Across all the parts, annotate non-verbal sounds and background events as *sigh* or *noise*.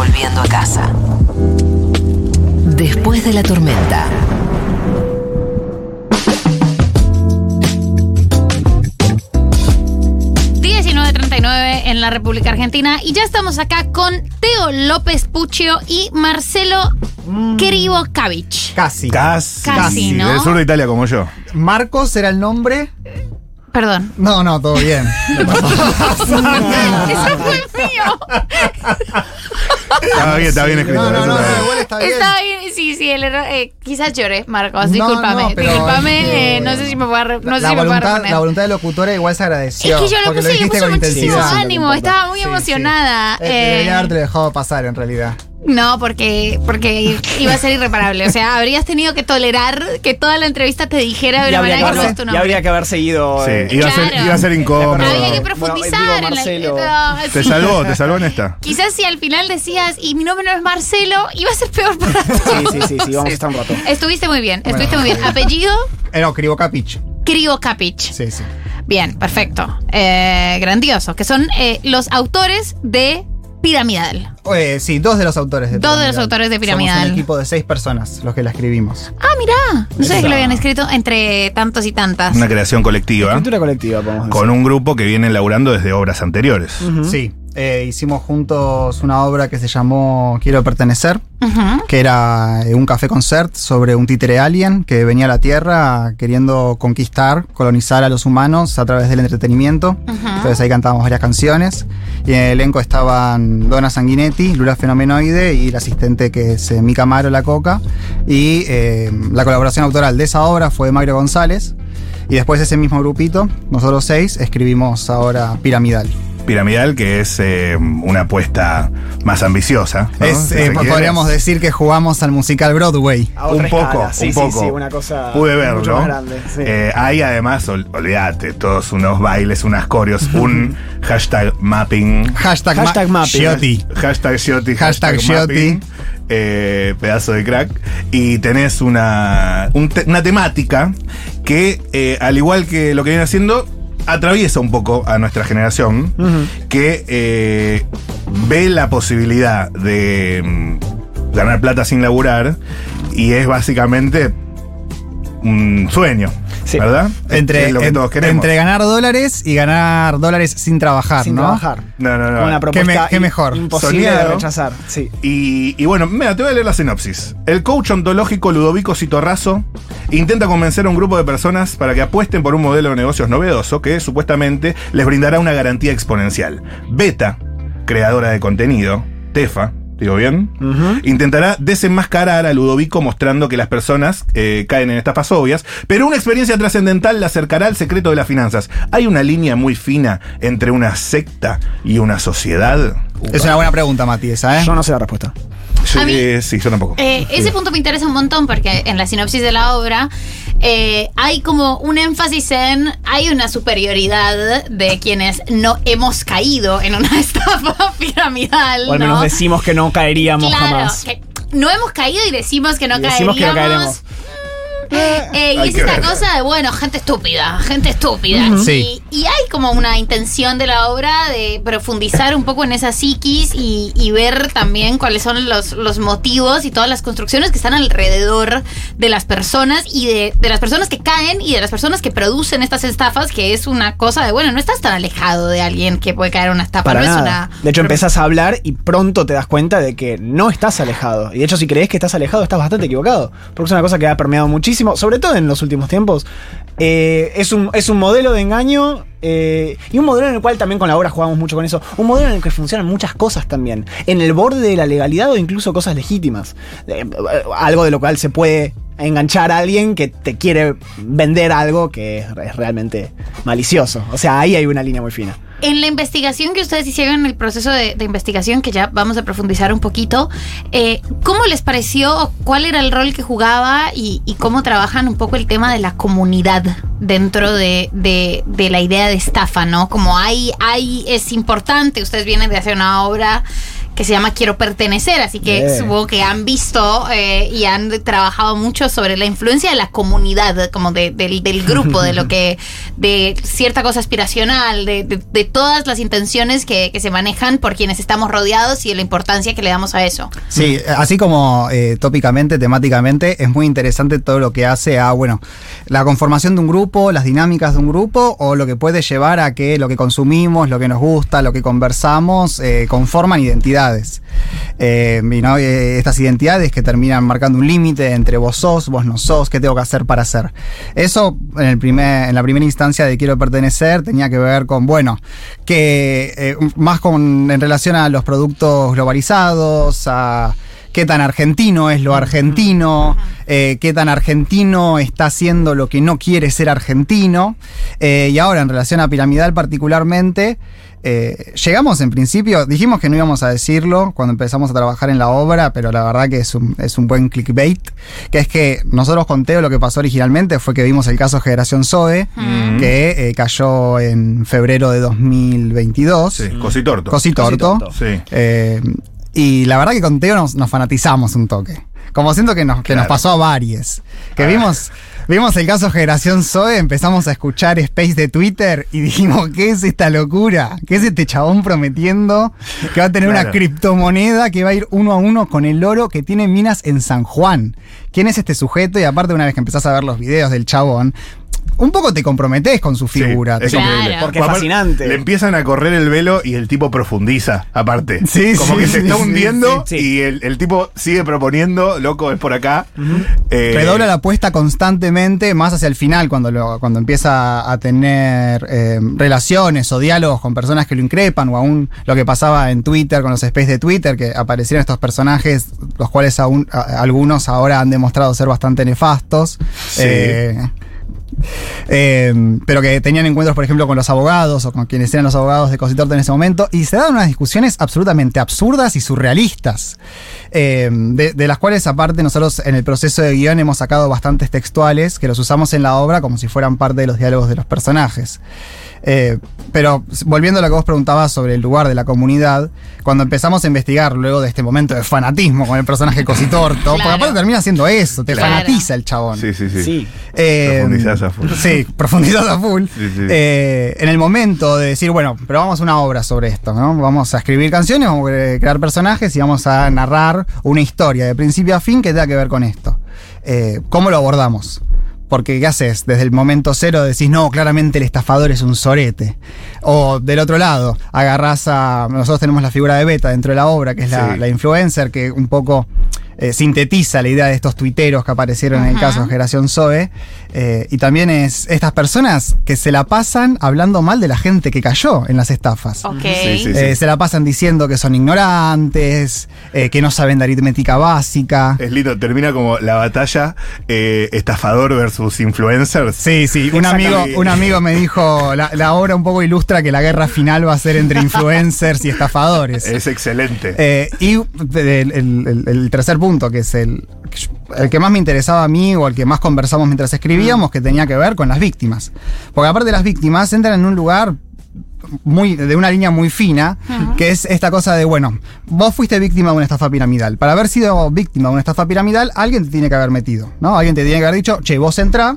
volviendo a casa. Después de la tormenta. en la República Argentina y ya estamos acá con Teo López Puccio y Marcelo. Casi. Casi. Casi, ¿no? Del sur de Italia como yo. Marcos era el nombre. Perdón. No, no, todo bien. *laughs* *laughs* Eso fue mío. *laughs* Está bien, está bien escrito. No, no, no, está bien. no, igual está bien. Está bien, sí, sí, el error. eh, quizás lloré, Marcos. Discúlpame. no, pero discúlpame. es que- eh, no sé si me voy a, no sé la, si me voy a reponer. la voluntad del locutora igual se agradeció. es que yo lo puse y le puse muchísimo ánimo. Estaba muy emocionada. Eh, eh, debería haberte dejado pasar en realidad. No, porque, porque iba a ser irreparable. O sea, *laughs* habrías tenido que tolerar que toda la entrevista te dijera de Y una manera que no es tu y nombre. habría que haber seguido. Sí, eh, iba, a ser, Claro. iba a ser incómodo. Había que Bueno, profundizar en la no, Te sí. salvó, te salvó en esta. Quizás si al final decías, y mi nombre no es Marcelo, iba a ser peor para todos. Sí, sí, sí, sí, vamos a estar un rato. Estuviste muy bien, estuviste Bueno. muy bien. Apellido, Eh, no, Cribo Capich. Krivo Kapich. Sí, sí. Bien, perfecto. Eh, grandioso. Que son eh, los autores de Piramidal. Eh, sí, dos de los autores de Dos de los Piramidal. autores de Somos Piramidal. un equipo de seis personas los que la escribimos. Ah, mirá. No sé Esa. que lo habían escrito entre tantos y tantas. Una creación colectiva Escritura colectiva, podemos decir. con un grupo que viene laburando desde obras anteriores. Sí, eh, hicimos juntos una obra que se llamó Quiero pertenecer, que era eh, un café concert sobre un títere alien que venía a la Tierra queriendo conquistar, colonizar a los humanos a través del entretenimiento. Ujú. Entonces ahí cantábamos varias canciones. Y en el elenco estaban Donna Sanguinetti, Lula Fenomenoide y el asistente que es eh, Mica Maro La Coca. Y eh, la colaboración autoral de esa obra fue de Mario González. Y después de ese mismo grupito, nosotros seis, escribimos ahora Piramidal. Piramidal, que es eh, una apuesta más ambiciosa. ¿no? Es, eh, podríamos decir que jugamos al musical Broadway. A otra un poco. Sí, un sí, poco. sí, una cosa Pude mucho verlo. más grande, sí. Eh, hay además, ol- olvídate, todos unos bailes, unas coreos, *laughs* un hashtag mapping. Hashtag, Hashtag ma- mapping. Hashtag Shioty, Hashtag Shioty. eh, pedazo de crack. Y tenés una, un te- una temática que, eh, al igual que lo que viene haciendo, atraviesa un poco a nuestra generación, que eh, ve la posibilidad de mm, ganar plata sin laburar y es básicamente un sueño, Sí. ¿verdad? Entre, es lo que en- todos queremos. entre ganar dólares y ganar dólares sin trabajar, Sin ¿no? trabajar. No, no, no. Una ¿Qué propuesta me- qué mejor? imposible de rechazar. Sí. Y, y bueno, mira, te voy a leer la sinopsis. El coach ontológico Ludovico Citorrazo intenta convencer a un grupo de personas para que apuesten por un modelo de negocios novedoso que supuestamente les brindará una garantía exponencial. Beta, creadora de contenido, Tefa, digo bien, intentará desenmascarar a Ludovico mostrando que las personas eh, caen en estafas obvias, pero una experiencia trascendental la acercará al secreto de las finanzas. Hay una línea muy fina entre una secta y una sociedad. Es una buena pregunta, Mati, esa, ¿eh? Yo no sé la respuesta. Sí, mí- eh, sí, yo tampoco. Eh, ese punto me interesa un montón porque en la sinopsis de la obra eh, hay como un énfasis en hay una superioridad de quienes no hemos caído en una *laughs* estafa piramidal. O al menos ¿no? decimos que no caeríamos claro, jamás. que no hemos caído y decimos que no Y decimos que no caeríamos. caeremos. Eh, y Hay es esta ver. cosa de, bueno, gente estúpida, gente estúpida. Sí. Y, hay como una intención de la obra de profundizar un poco en esa psiquis y, y ver también cuáles son los, los motivos y todas las construcciones que están alrededor de las personas y de, de las personas que caen y de las personas que producen estas estafas, que es una cosa de, bueno, no estás tan alejado de alguien que puede caer en una estafa. Para no nada. es una. De hecho, empezás a hablar y pronto te das cuenta de que no estás alejado. Y de hecho, si crees que estás alejado, estás bastante equivocado. Porque es una cosa que ha permeado muchísimo, sobre todo en los últimos tiempos. Eh, es, un, es un modelo de engaño eh, y un modelo en el cual también con la obra jugamos mucho con eso. Un modelo en el que funcionan muchas cosas también. En el borde de la legalidad o incluso cosas legítimas. Eh, algo de lo cual se puede enganchar a alguien que te quiere vender algo que es realmente malicioso. O sea, ahí hay una línea muy fina. En la investigación que ustedes hicieron, en el proceso de, investigación, que ya vamos a profundizar un poquito, eh, ¿cómo les pareció? ¿Cuál era el rol que jugaba? Y cómo trabajan un poco el tema de la comunidad dentro de, de- de la idea de estafa, ¿no? Como hay, hay, es importante, ustedes vienen de hacer una obra que se llama Quiero Pertenecer, así que Bien. supongo que han visto eh, y han trabajado mucho sobre la influencia de la comunidad, como de- del, del grupo, de lo *laughs* que, de cierta cosa aspiracional, de, de- de todas las intenciones que, que se manejan por quienes estamos rodeados y de la importancia que le damos a eso. Sí, así como eh, tópicamente, temáticamente, es muy interesante todo lo que hace a, bueno, la conformación de un grupo, las dinámicas de un grupo, o lo que puede llevar a que lo que consumimos, lo que nos gusta, lo que conversamos, eh, conforman Eh, y, ¿no? Eh, estas identidades que terminan marcando un límite entre vos sos, vos no sos, qué tengo que hacer para ser. Eso, en la primera instancia de quiero pertenecer, tenía que ver con, bueno, que eh, más con en relación a los productos globalizados, a qué tan argentino es lo argentino, eh, qué tan argentino está haciendo lo que no quiere ser argentino. Eh, y ahora, en relación a Piramidal particularmente, eh, llegamos en principio, dijimos que no íbamos a decirlo cuando empezamos a trabajar en la obra, pero la verdad que es un, es un buen clickbait, que es que nosotros con Teo lo que pasó originalmente fue que vimos el caso Generación Zoe, que eh, cayó en febrero de 2022. Sí, cositorto. Cositorto. Cositorto. Sí. Eh, y la verdad que con Teo nos, nos fanatizamos un toque. Como siento que nos, que Claro. nos pasó a varios. Que Ah. vimos, vimos el caso Generación Zoe, empezamos a escuchar Space de Twitter y dijimos, ¿qué es esta locura? ¿Qué es este chabón prometiendo que va a tener una criptomoneda que va a ir uno a uno con el oro que tiene minas en San Juan? ¿Quién es este sujeto? Y aparte, una vez que empezás a ver los videos del chabón, un poco te comprometés con su Sí, figura. es Claro. increíble. Porque es fascinante. Le empiezan a correr el velo y el tipo profundiza, aparte. *laughs* Sí, Como sí, que se está sí, hundiendo sí. y el, el tipo sigue proponiendo, loco, es por acá. Eh, Redobla la apuesta constantemente, más hacia el final, cuando, lo- cuando empieza a tener eh, relaciones o diálogos con personas que lo increpan, o aún lo que pasaba en Twitter con los space de Twitter, que aparecieron estos personajes, los cuales aún, a- algunos ahora han demostrado ser bastante nefastos. Sí. Eh, eh, pero que tenían encuentros, por ejemplo, con los abogados o con quienes eran los abogados de Cositorte en ese momento, y se daban unas discusiones absolutamente absurdas y surrealistas, eh, de, de las cuales aparte nosotros en el proceso de guion hemos sacado bastantes textuales que los usamos en la obra como si fueran parte de los diálogos de los personajes. Eh, pero volviendo a lo que vos preguntabas sobre el lugar de la comunidad, cuando empezamos a investigar luego de este momento de fanatismo con el personaje Cositorto, porque Claro. aparte termina siendo eso, te Claro. fanatiza el chabón. Sí, sí, sí. Sí. Eh, Profundizás a full. Sí, profundizás a full. Sí, sí. Eh, en el momento de decir, bueno, pero vamos a una obra sobre esto, ¿no? Vamos a escribir canciones, vamos a crear personajes y vamos a narrar una historia de principio a fin que tenga que ver con esto. Eh, ¿Cómo lo abordamos? Porque, ¿qué haces? Desde el momento cero decís, no, claramente el estafador es un sorete. O del otro lado, agarrás a. Nosotros tenemos la figura de Beta dentro de la obra, que es la, Sí. la influencer, que un poco eh, sintetiza la idea de estos tuiteros que aparecieron en el caso de Generación Zoe. eh, y también es estas personas que se la pasan hablando mal de la gente que cayó en las estafas. Ok. Sí, sí. Eh, se la pasan diciendo que son ignorantes, eh, que no saben de aritmética básica. Es lindo, termina como la batalla eh, estafador versus influencers. Sí, sí, un amigo, un amigo me dijo, la, la obra un poco ilustra que la guerra final va a ser entre *laughs* influencers y estafadores. Es excelente. Eh, y el, el- el- el tercer punto, que es el, el que más me interesaba a mí o el que más conversamos mientras escribíamos, que tenía que ver con las víctimas. Porque aparte de las víctimas, entran en un lugar muy, de una línea muy fina, que es esta cosa de, bueno, vos fuiste víctima de una estafa piramidal. Para haber sido víctima de una estafa piramidal, alguien te tiene que haber metido, ¿no? Alguien te tiene que haber dicho, che, vos entrá,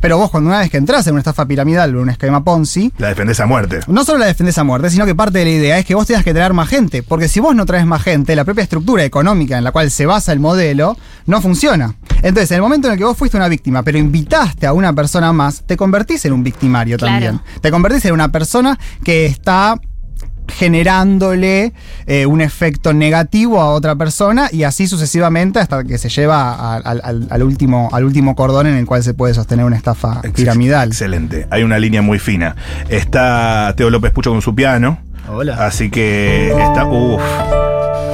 pero vos cuando una vez que entras en una estafa piramidal o un esquema Ponzi, La defendés a muerte. no solo la defendés a muerte, sino que parte de la idea es que vos tengas que traer más gente. Porque si vos no traes más gente, la propia estructura económica en la cual se basa el modelo no funciona. Entonces, en el momento en el que vos fuiste una víctima, pero invitaste a una persona más, te convertís en un victimario Claro. también. Te convertís en una persona que está generándole eh, un efecto negativo a otra persona y así sucesivamente hasta que se lleva a- al, al- al último, al último cordón en el cual se puede sostener una estafa piramidal. Excelente. Hay una línea muy fina. Está Teo López Pucho con su piano. Hola. Así que está. Uff.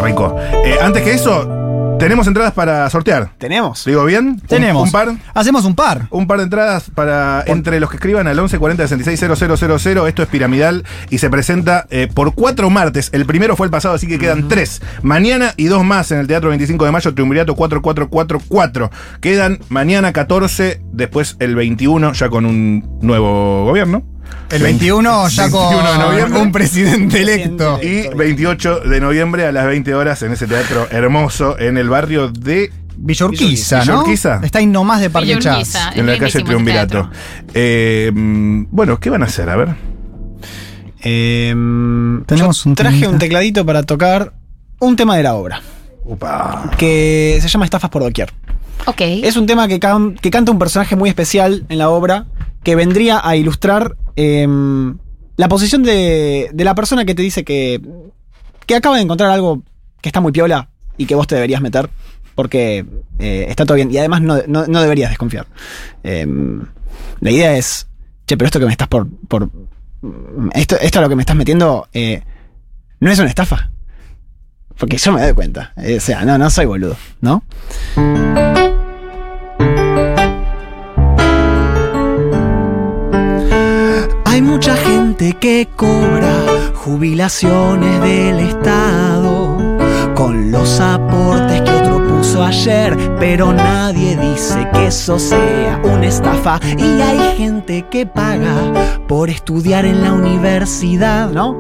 Rico. Eh, antes que eso, tenemos entradas para sortear. Tenemos. ¿Digo bien? Tenemos. Un, par. Hacemos un par. Un par de entradas para entre los que escriban al 11 40 66 000. Esto es piramidal y se presenta eh, por cuatro martes. El primero fue el pasado, así que quedan tres. Mañana y dos más en el Teatro 25 de Mayo, Triunvirato 4444. Quedan mañana 14, después el 21, ya con un nuevo gobierno. El 21 ya 21 de con noviembre. un presidente electo. Y 28 de noviembre a las 20 horas en ese teatro hermoso en el barrio de. Villa ¿no? Urquiza. Está ahí nomás de Parque Chas. En la calle Triunvirato. Eh, bueno, ¿qué van a hacer? A ver. Em, Tenemos yo un traje temita. un tecladito para tocar un tema de la obra, Upa. que se llama Estafas por doquier. Ok. Es un tema que, can- que canta un personaje muy especial en la obra, que vendría a ilustrar em, la posición de, de la persona que te dice que, que acaba de encontrar algo que está muy piola y que vos te deberías meter, porque eh, está todo bien. Y además no, no- no deberías desconfiar. Em, la idea es, che, pero esto que me estás por... por esto, esto a lo que me estás metiendo eh, no es una estafa. Porque yo me doy cuenta. Eh, o sea, no, no soy boludo, ¿no? Gente que cobra jubilaciones del Estado con los aportes que otro puso ayer, pero nadie dice que eso sea una estafa. Y hay gente que paga por estudiar en la universidad, ¿no?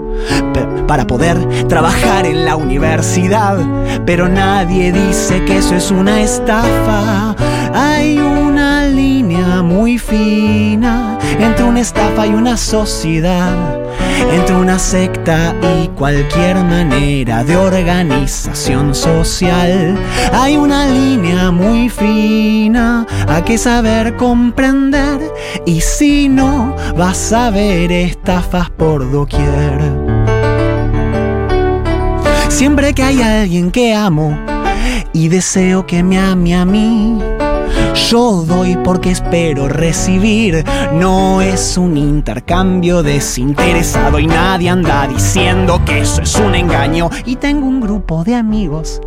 Para poder trabajar en la universidad, pero nadie dice que eso es una estafa. Hay una línea muy fina estafa y una sociedad, entre una secta y cualquier manera de organización social. Hay una línea muy fina, hay que saber comprender y si no vas a ver estafas por doquier. Siempre que hay alguien que amo y deseo que me ame a mí, yo doy porque espero recibir. No es un intercambio desinteresado y nadie anda diciendo que eso es un engaño. Y tengo un grupo de amigos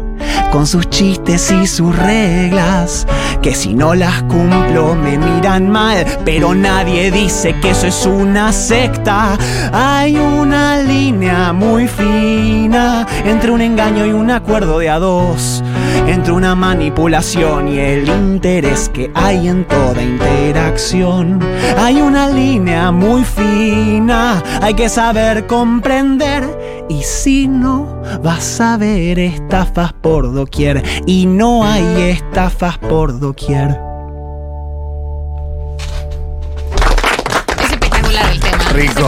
con sus chistes y sus reglas, que si no las cumplo me miran mal, pero nadie dice que eso es una secta. Hay una línea muy fina entre un engaño y un acuerdo de a dos, entre una manipulación y el interés que hay en toda interacción. Hay una línea muy fina, hay que saber comprender y si no vas a ver estafas por doquier y no hay estafas por doquier. Es espectacular el. Rico. *laughs*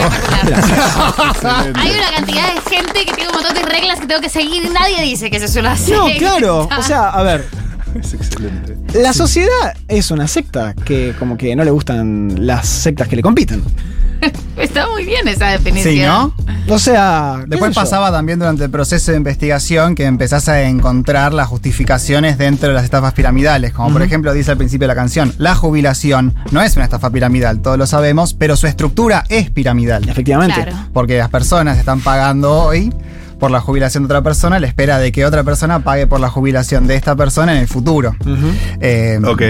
Hay una cantidad de gente que tiene un montón de reglas que tengo que seguir y nadie dice que eso es una No, claro, o sea, a ver, *laughs* Es excelente. la sociedad es una secta que como que no le gustan las sectas que le compiten. Está muy bien esa definición. Sí, ¿no? O sea, Después pasaba también durante el proceso de investigación que empezás a encontrar las justificaciones dentro de las estafas piramidales. Como por ejemplo dice al principio de la canción, la jubilación no es una estafa piramidal, todos lo sabemos, pero su estructura es piramidal. Efectivamente. Claro. Porque las personas están pagando hoy por la jubilación de otra persona, a la espera de que otra persona pague por la jubilación de esta persona en el futuro. Eh, Ok.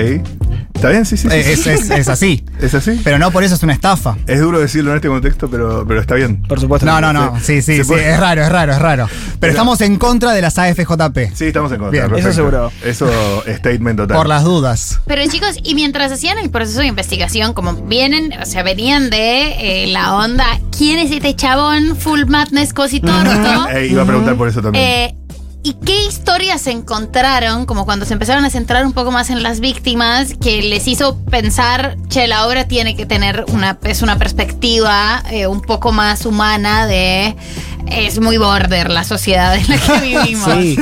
¿Está bien? Sí, sí, sí. es, sí. es- es así. *laughs* ¿Es así? Pero no por eso es una estafa. Es duro decirlo en este contexto, pero, pero está bien. Por supuesto. No, no, no. Sí, sí, sí. puede- Es raro, es raro, es raro. Pero estamos en contra de las AFJP. Sí, estamos en contra. Bien, perfecto. eso seguro. Eso, statement total. Por las dudas. Pero chicos, y mientras hacían el proceso de investigación, como vienen, o sea, venían de eh, la onda, ¿quién es este chabón? Full Madness, Cosi Torto. *laughs* Eh, iba a preguntar por eso también. Eh, ¿Y qué historias se encontraron, como cuando se empezaron a centrar un poco más en las víctimas, que les hizo pensar, che, la obra tiene que tener una, es una perspectiva eh, un poco más humana de... Es muy border la sociedad en la que *laughs* vivimos. Sí.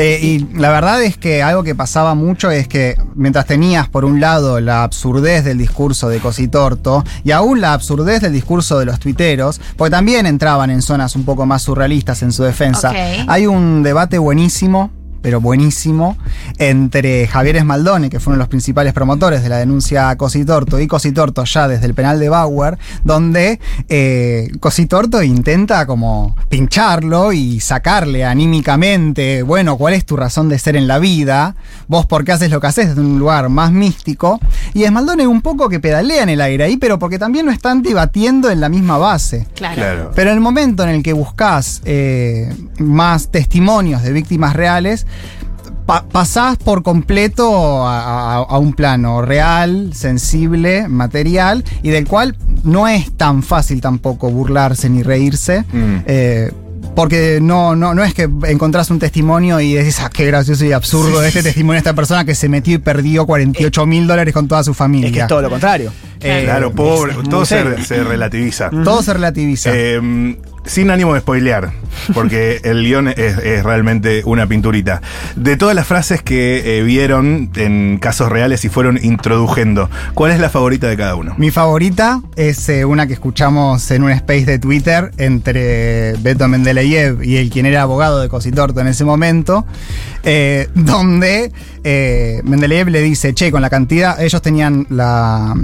Eh, y la verdad es que algo que pasaba mucho es que mientras tenías por un lado la absurdez del discurso de Cositorto y aún la absurdez del discurso de los tuiteros, porque también entraban en zonas un poco más surrealistas en su defensa, hay un debate buenísimo pero buenísimo, entre Javier Esmaldone, que fue uno de los principales promotores de la denuncia a Cositorto, y Cositorto ya desde el penal de Bauer, donde eh, Cositorto intenta como pincharlo y sacarle anímicamente, bueno, ¿cuál es tu razón de ser en la vida? Vos por qué haces lo que haces desde un lugar más místico. Y Esmaldone un poco que pedalea en el aire ahí, pero porque también lo están debatiendo en la misma base. Claro. Claro. Pero en el momento en el que buscas eh, más testimonios de víctimas reales, pa- pasás por completo a, a- a un plano real, sensible, material, y del cual no es tan fácil tampoco burlarse ni reírse. Mm. eh, porque no, no, no es que encontrás un testimonio y decís, ah, qué gracioso y absurdo este testimonio de esta persona que se metió y perdió 48 mil dólares con toda su familia. Es que es todo lo contrario. Eh, Claro, pobre, todo se, se relativiza. Todo se relativiza. Eh, sin ánimo de spoilear, porque *laughs* el guion es, es realmente una pinturita. De todas las frases que eh, vieron en casos reales y fueron introduciendo, ¿cuál es la favorita de cada uno? Mi favorita es eh, una que escuchamos en un space de Twitter entre Beto Mendeleev y el quien era abogado de Cositorto en ese momento, eh, donde eh, Mendeleev le dice, che, con la cantidad, ellos tenían la...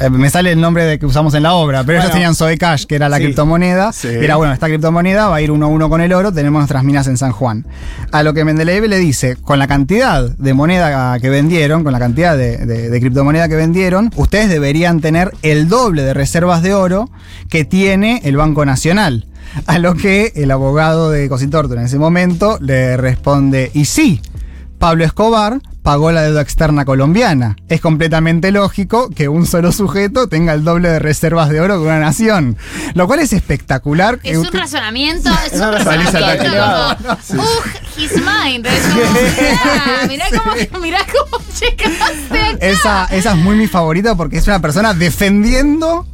eh, me sale el nombre de que usamos en la obra, pero ellos tenían Zoe Cash, que era la Sí. criptomoneda. Sí. Era, bueno, esta criptomoneda va a ir uno a uno con el oro, tenemos nuestras minas en San Juan. A lo que Mendeleev le dice, con la cantidad de moneda que vendieron, con la cantidad de, de- de criptomoneda que vendieron, ustedes deberían tener el doble de reservas de oro que tiene el Banco Nacional. A lo que el abogado de Cositorto en ese momento le responde, y sí, Pablo Escobar pagó la deuda externa colombiana. Es completamente lógico que un solo sujeto tenga el doble de reservas de oro que una nación. Lo cual es espectacular. Es un razonamiento, *laughs* es un razonamiento como, ugh, his mind. Es como, *laughs* mirá, mirá cómo, mirá cómo *laughs* llegaste acá. esa, esa es muy mi favorita porque es una persona defendiendo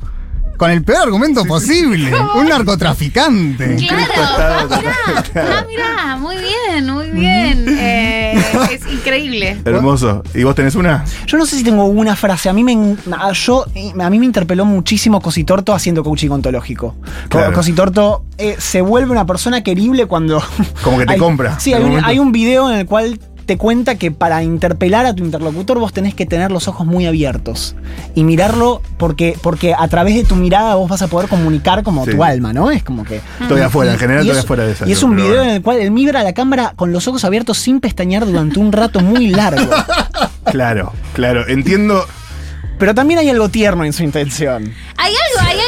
con el peor argumento posible. Un narcotraficante. Claro, ah, mirá, ah, mirá, muy bien, muy bien. *laughs* Eh, es increíble. Hermoso. ¿Y vos tenés una? Yo no sé si tengo una frase. A mí me, a, yo, a mí me interpeló muchísimo Cositorto haciendo coaching ontológico. Co- Claro. Cositorto eh, se vuelve una persona querible cuando. Como que te *laughs* hay- compra. Sí, un hay un video en el cual te cuenta que para interpelar a tu interlocutor vos tenés que tener los ojos muy abiertos y mirarlo porque, porque a través de tu mirada vos vas a poder comunicar como Sí. tu alma, ¿no? Es como que... Estoy afuera, en general Y estoy es, afuera de esa. y es un video bueno. en el cual él mira a la cámara con los ojos abiertos sin pestañear durante un rato muy largo. *laughs* Claro, claro. Entiendo. Pero también hay algo tierno en su intención. Hay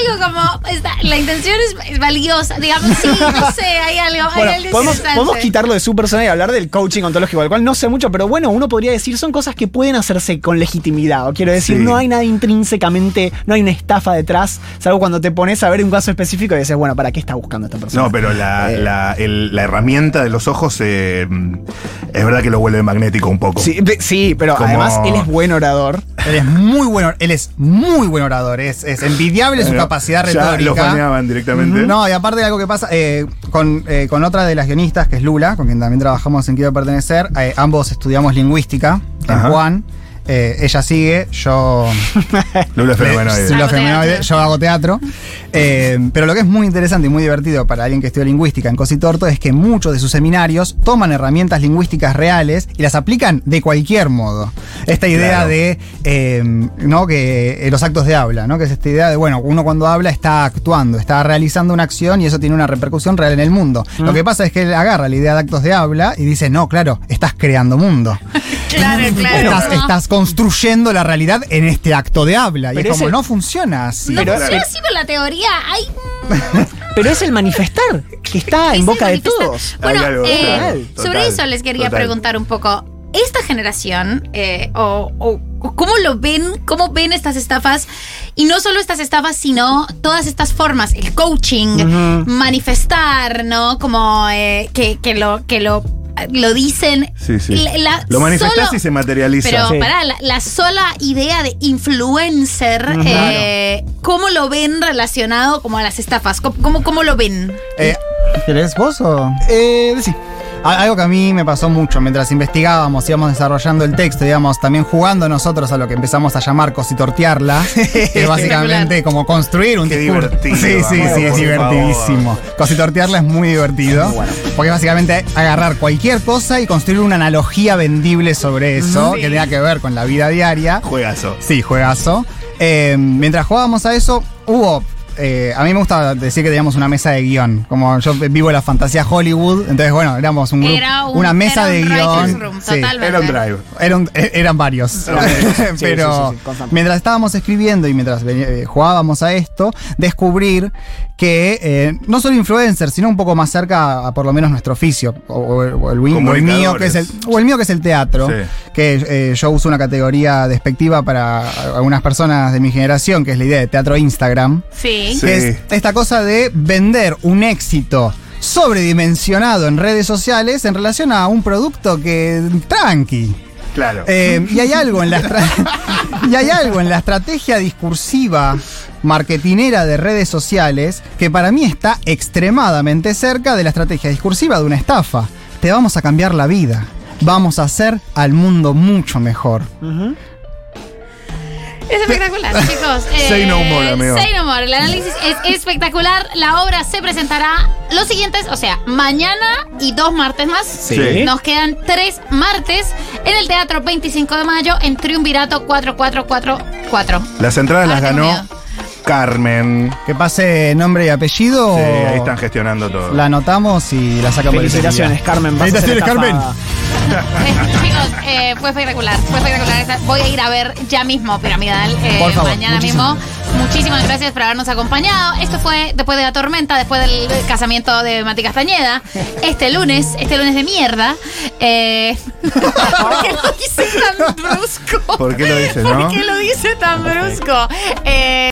algo, como. la intención es, es valiosa. Digamos, sí, no sé, hay algo. hay Bueno, algo podemos, quitarlo de su persona y hablar del coaching ontológico, del cual no sé mucho, pero bueno, uno podría decir son cosas que pueden hacerse con legitimidad. O quiero decir, Sí. no hay nada intrínsecamente, no hay una estafa detrás, salvo cuando te pones a ver un caso específico y dices, bueno, ¿para qué está buscando esta persona? No, pero la, Eh. la, el- la herramienta de los ojos eh, es verdad que lo vuelve magnético un poco. Sí, sí, pero Como- además él es buen orador. Él es muy bueno, él es muy buen orador, es, es envidiable su Bueno, capacidad ya retórica. lo baneaban directamente. No, y aparte de algo que pasa, eh, con, eh, con otra de las guionistas, que es Lula, con quien también trabajamos en Quiero Pertenecer, eh, ambos estudiamos lingüística en. Juan. Eh, ella sigue, yo *laughs* Lula Fenomenoide. Femeninoide, teatro. yo hago teatro. Eh, pero lo que es muy interesante y muy divertido para alguien que estudia lingüística en Cositorto es que muchos de sus seminarios toman herramientas lingüísticas reales y las aplican de cualquier modo. Esta idea Claro. de eh, ¿no? que eh, los actos de habla, ¿no? que es esta idea de, bueno, uno cuando habla está actuando, está realizando una acción y eso tiene una repercusión real en el mundo. Lo que pasa es que él agarra la idea de actos de habla y dice, no, claro, estás creando mundo. *laughs* Claro, *laughs* claro. Estás, estás construyendo la realidad en este acto de habla. Y es como, ese- no funciona así. No Pero- funciona así con la teoría. Hay. *laughs* Pero es el manifestar, que está en boca de todos. Bueno, Hay algo, eh, total, sobre total, eso les quería total. preguntar un poco. Esta generación, eh, o, o- o cómo lo ven, cómo ven estas estafas, y no solo estas estafas, sino todas estas formas, el coaching, manifestar, ¿no? Como eh, que, que lo, que lo, lo dicen. Sí, sí. La- la- lo manifestás solo- y se materializa. Pero Sí. pará, la, la sola idea de influencer, eh, ¿cómo lo ven relacionado como a las estafas? ¿Cómo, cómo, cómo lo ven? Eh, ¿Querés vos o...? Eh, sí. Algo que a mí me pasó mucho mientras investigábamos, íbamos desarrollando el texto, digamos, también jugando nosotros a lo que empezamos a llamar cositortearla, *laughs* que es básicamente como construir un Qué discurso. divertido, Sí, sí, sí, es divertidísimo. Cositortearla es muy divertido, porque es básicamente agarrar cualquier cosa y construir una analogía vendible sobre eso, que tenga que ver con la vida diaria. Juegazo. Sí, juegazo. Eh, mientras jugábamos a eso, hubo eh, a mí me gusta decir que teníamos una mesa de guion. Como yo vivo la fantasía Hollywood, entonces, bueno, éramos un grupo, Era un- una mesa era de un guion. Sí. totalmente. Era un drive. Eran, eh, eran varios. *laughs* Sí, Pero sí, sí, constante. mientras estábamos escribiendo y mientras eh, jugábamos a esto, descubrir que eh, no solo influencers, sino un poco más cerca a por lo menos nuestro oficio, o, o- o el, o el mío que es el, o el mío que es el teatro, Sí. que eh, yo uso una categoría despectiva para algunas personas de mi generación, que es la idea de teatro Instagram, Sí. Sí. que es esta cosa de vender un éxito sobredimensionado en redes sociales en relación a un producto que tranqui. Claro. Eh, y hay algo en la *laughs* y hay algo en la estrategia discursiva marketinera de redes sociales que para mí está extremadamente cerca de la estrategia discursiva de una estafa. Te vamos a cambiar la vida. Vamos a hacer al mundo mucho mejor. Ujú. Es espectacular, chicos. *laughs* Say no more, amigo. Say no more. El análisis es espectacular. La obra se presentará los siguientes, o sea, mañana y dos martes más. Sí. Nos quedan tres martes en el Teatro 25 de Mayo en Triunvirato 4444. Las entradas Ah, las ganó miedo. Carmen. Que pase nombre y apellido. Sí, ahí están gestionando todo. La anotamos y la sacamos Felicitaciones, Carmen. vas a Felicitaciones, estafada. Eh, chicos, eh, fue espectacular, fue espectacular. Voy a ir a ver ya mismo Piramidal, eh, Por favor, mañana muchísimas mismo. Muchísimas gracias por habernos acompañado. Esto fue después de la tormenta, después del casamiento de Mati Castañeda. Este lunes, este lunes de mierda. Eh, *laughs* ¿Por qué lo dice tan brusco? ¿Por qué lo dice, no? ¿Por qué lo dice tan brusco? Eh,